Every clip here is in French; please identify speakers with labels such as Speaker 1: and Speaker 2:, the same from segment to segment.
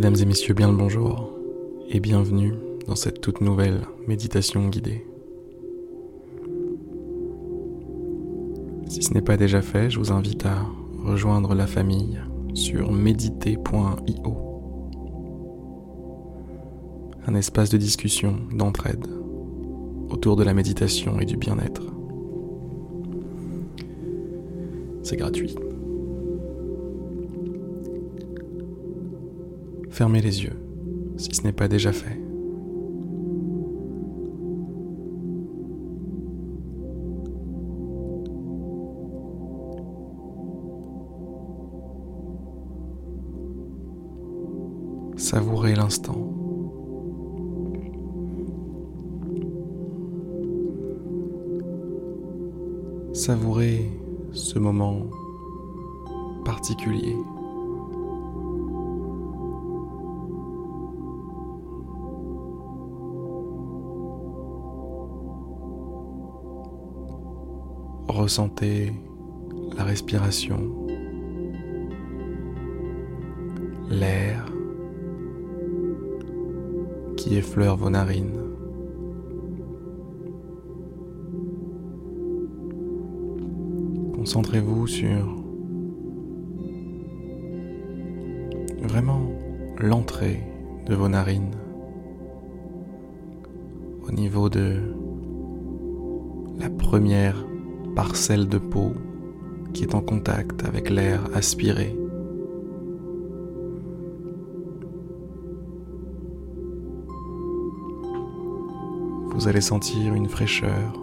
Speaker 1: Mesdames et messieurs, bien le bonjour et bienvenue dans cette toute nouvelle méditation guidée. Si ce n'est pas déjà fait, je vous invite à rejoindre la famille sur méditer.io, un espace de discussion, d'entraide autour de la méditation et du bien-être. C'est gratuit. Fermez les yeux si ce n'est pas déjà fait. Savourez l'instant. Savourez ce moment particulier. Ressentez la respiration, l'air qui effleure vos narines. Concentrez-vous sur vraiment l'entrée de vos narines au niveau de la première parcelle de peau qui est en contact avec l'air aspiré. Vous allez sentir une fraîcheur,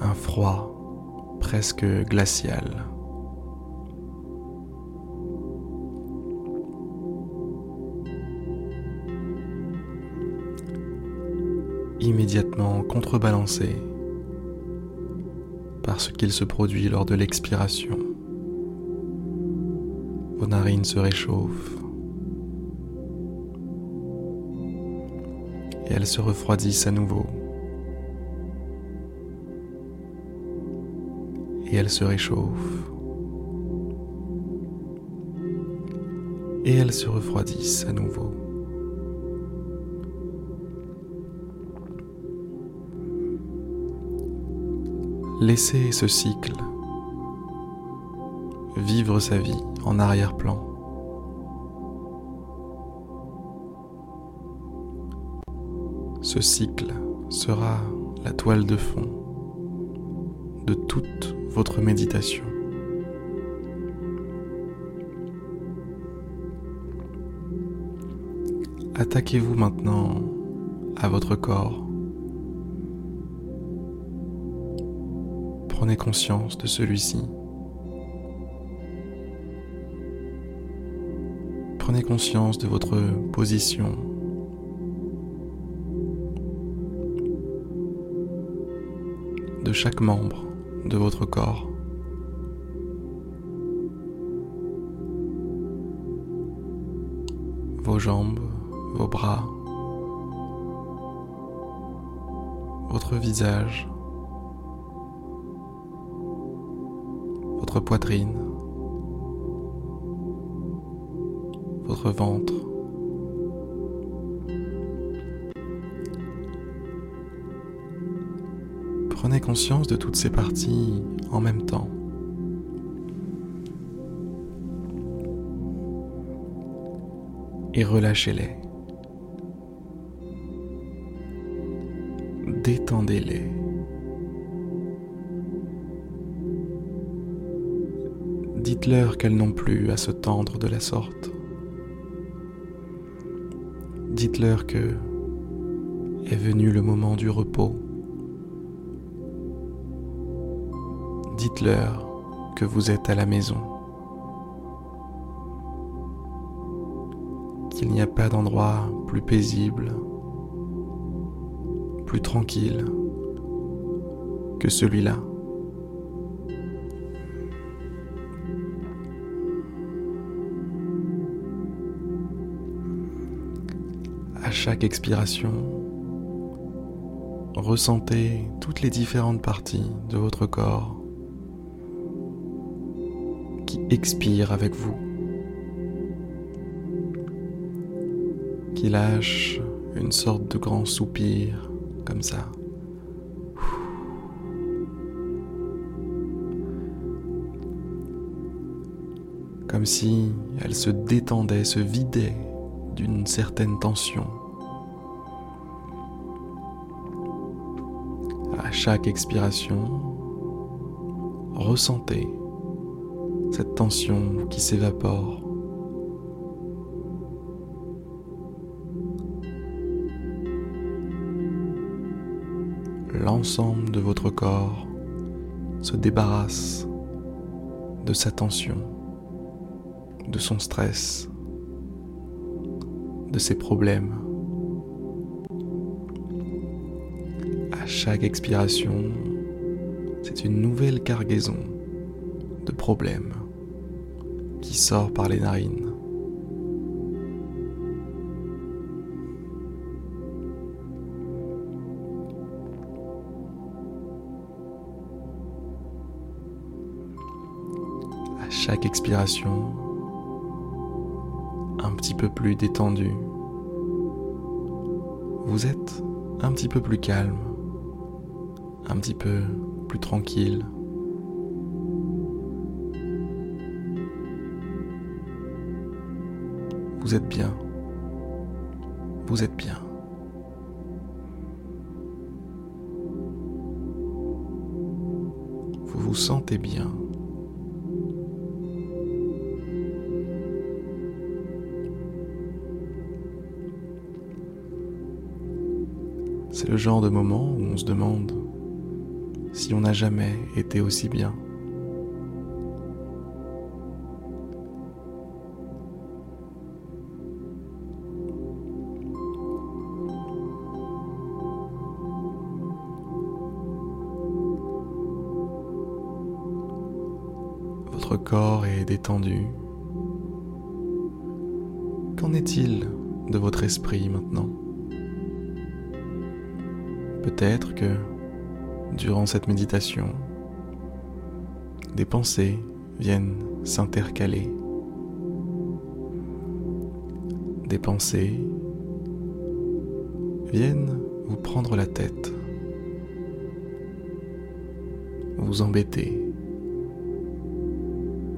Speaker 1: un froid presque glacial. Immédiatement contrebalancé par ce qu'il se produit lors de l'expiration. Vos narines se réchauffent et elles se refroidissent à nouveau. Et elles se réchauffent. Et elles se refroidissent à nouveau. Laissez ce cycle vivre sa vie en arrière-plan. Ce cycle sera la toile de fond de toute votre méditation. Attaquez-vous maintenant à votre corps prenez conscience de celui-ci. Prenez conscience de votre position. de chaque membre de votre corps. Vos jambes, vos bras, votre visage, votre poitrine, votre ventre. Prenez conscience de toutes ces parties en même temps. Et relâchez-les. Détendez-les. Dites-leur qu'elles n'ont plus à se tendre de la sorte. Dites-leur que est venu le moment du repos. Dites-leur que vous êtes à la maison. Qu'il n'y a pas d'endroit plus paisible, plus tranquille que celui-là. chaque expiration, ressentez toutes les différentes parties de votre corps qui expirent avec vous, qui lâchent une sorte de grand soupir comme ça. Comme si elle se détendait, se vidait d'une certaine tension. Chaque expiration, ressentez cette tension qui s'évapore. L'ensemble de votre corps se débarrasse de sa tension, de son stress, de ses problèmes. Chaque expiration, c'est une nouvelle cargaison de problèmes qui sort par les narines. À chaque expiration, un petit peu plus détendu. Vous êtes un petit peu plus calme, un petit peu plus tranquille. Vous êtes bien. Vous êtes bien. Vous vous sentez bien. C'est le genre de moment où on se demande si on n'a jamais été aussi bien. Votre corps est détendu. Qu'en est-il de votre esprit maintenant? Peut-être que durant cette méditation, des pensées viennent s'intercaler. Des pensées viennent vous prendre la tête, vous embêter,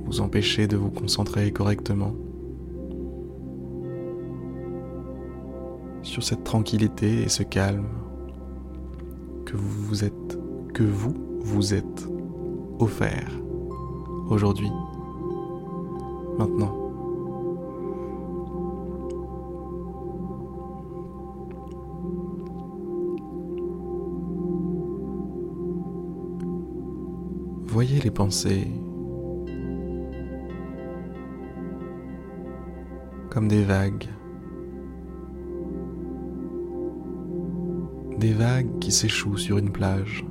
Speaker 1: vous empêcher de vous concentrer correctement sur cette tranquillité et ce calme que vous vous êtes, que vous vous êtes offert aujourd'hui, maintenant. Voyez les pensées comme des vagues des vagues qui s'échouent sur une plage.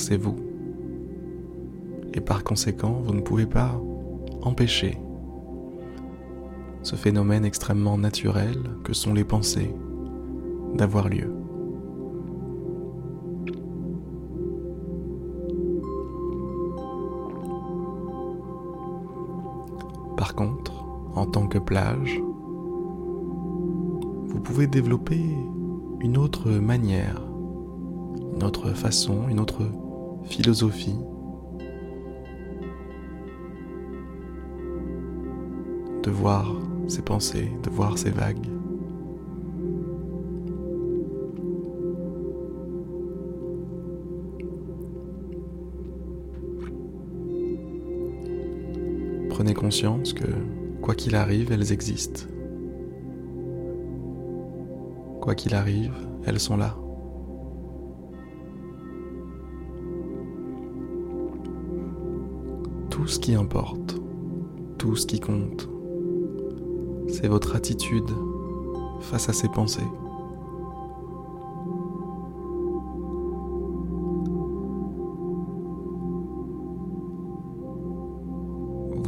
Speaker 1: C'est vous. Et par conséquent, vous ne pouvez pas empêcher ce phénomène extrêmement naturel que sont les pensées d'avoir lieu. Par contre, en tant que plage, vous pouvez développer une autre manière, une autre façon, une autre philosophie de voir ces pensées, de voir ces vagues. prenez conscience que, quoi qu'il arrive, elles existent. Quoi qu'il arrive, elles sont là. Ce qui importe, tout ce qui compte, c'est votre attitude face à ces pensées.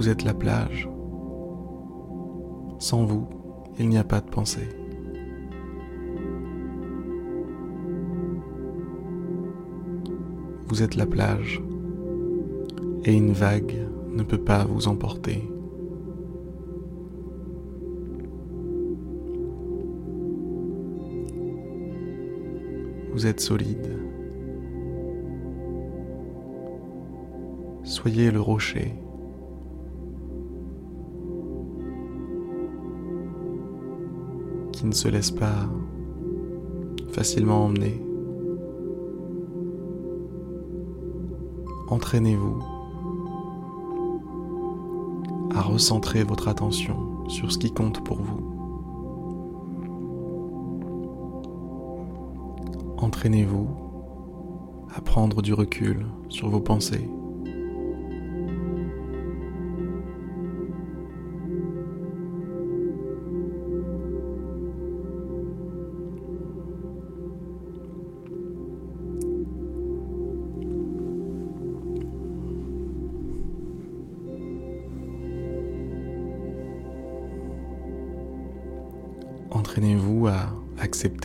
Speaker 1: vous êtes la plage. Sans vous, il n'y a pas de pensée. Vous êtes la plage et une vague ne peut pas vous emporter. Vous êtes solide. Soyez le rocher. qui ne se laisse pas facilement emmener. Entraînez-vous recentrer votre attention sur ce qui compte pour vous. Entraînez-vous à prendre du recul sur vos pensées.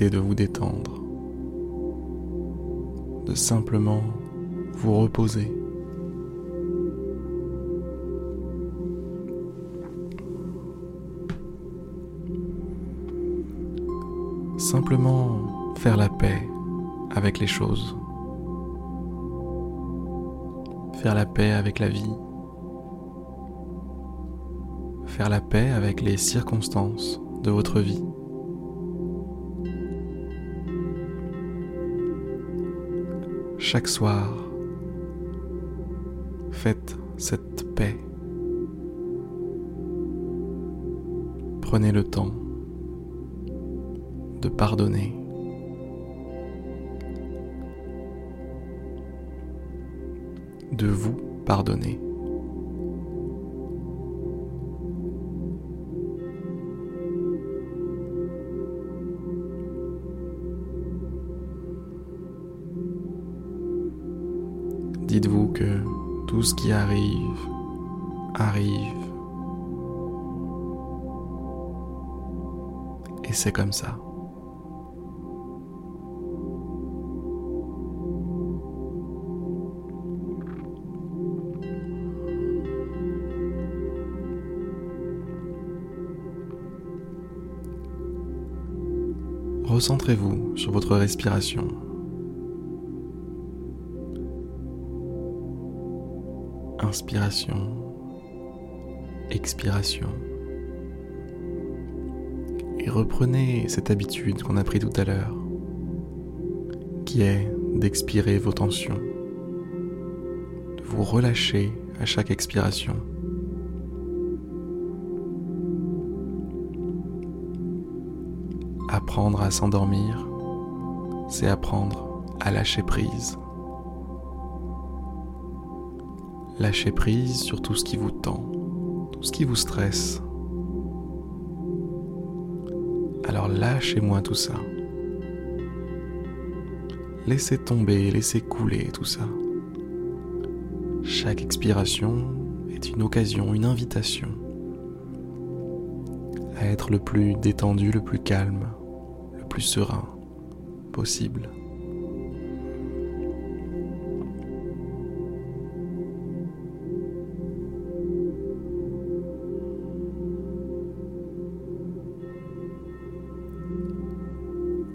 Speaker 1: De vous détendre, de simplement vous reposer. Simplement faire la paix avec les choses, faire la paix avec la vie, faire la paix avec les circonstances de votre vie. Chaque soir, faites cette paix. Prenez le temps de pardonner. De vous pardonner. Tout ce qui arrive, arrive. Et c'est comme ça. Recentrez-vous sur votre respiration. Inspiration, expiration. Et reprenez cette habitude qu'on a pris tout à l'heure, qui est d'expirer vos tensions, de vous relâcher à chaque expiration. Apprendre à s'endormir, c'est apprendre à lâcher prise. Lâchez prise sur tout ce qui vous tend, tout ce qui vous stresse. Alors lâchez-moi tout ça. Laissez tomber, laissez couler tout ça. Chaque expiration est une occasion, une invitation à être le plus détendu, le plus calme, le plus serein possible.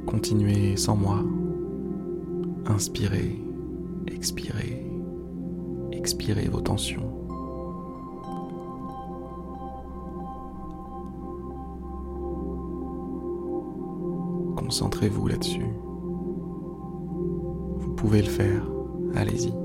Speaker 1: Continuez sans moi. Inspirez, expirez, expirez vos tensions. Concentrez-vous là-dessus. Vous pouvez le faire, allez-y.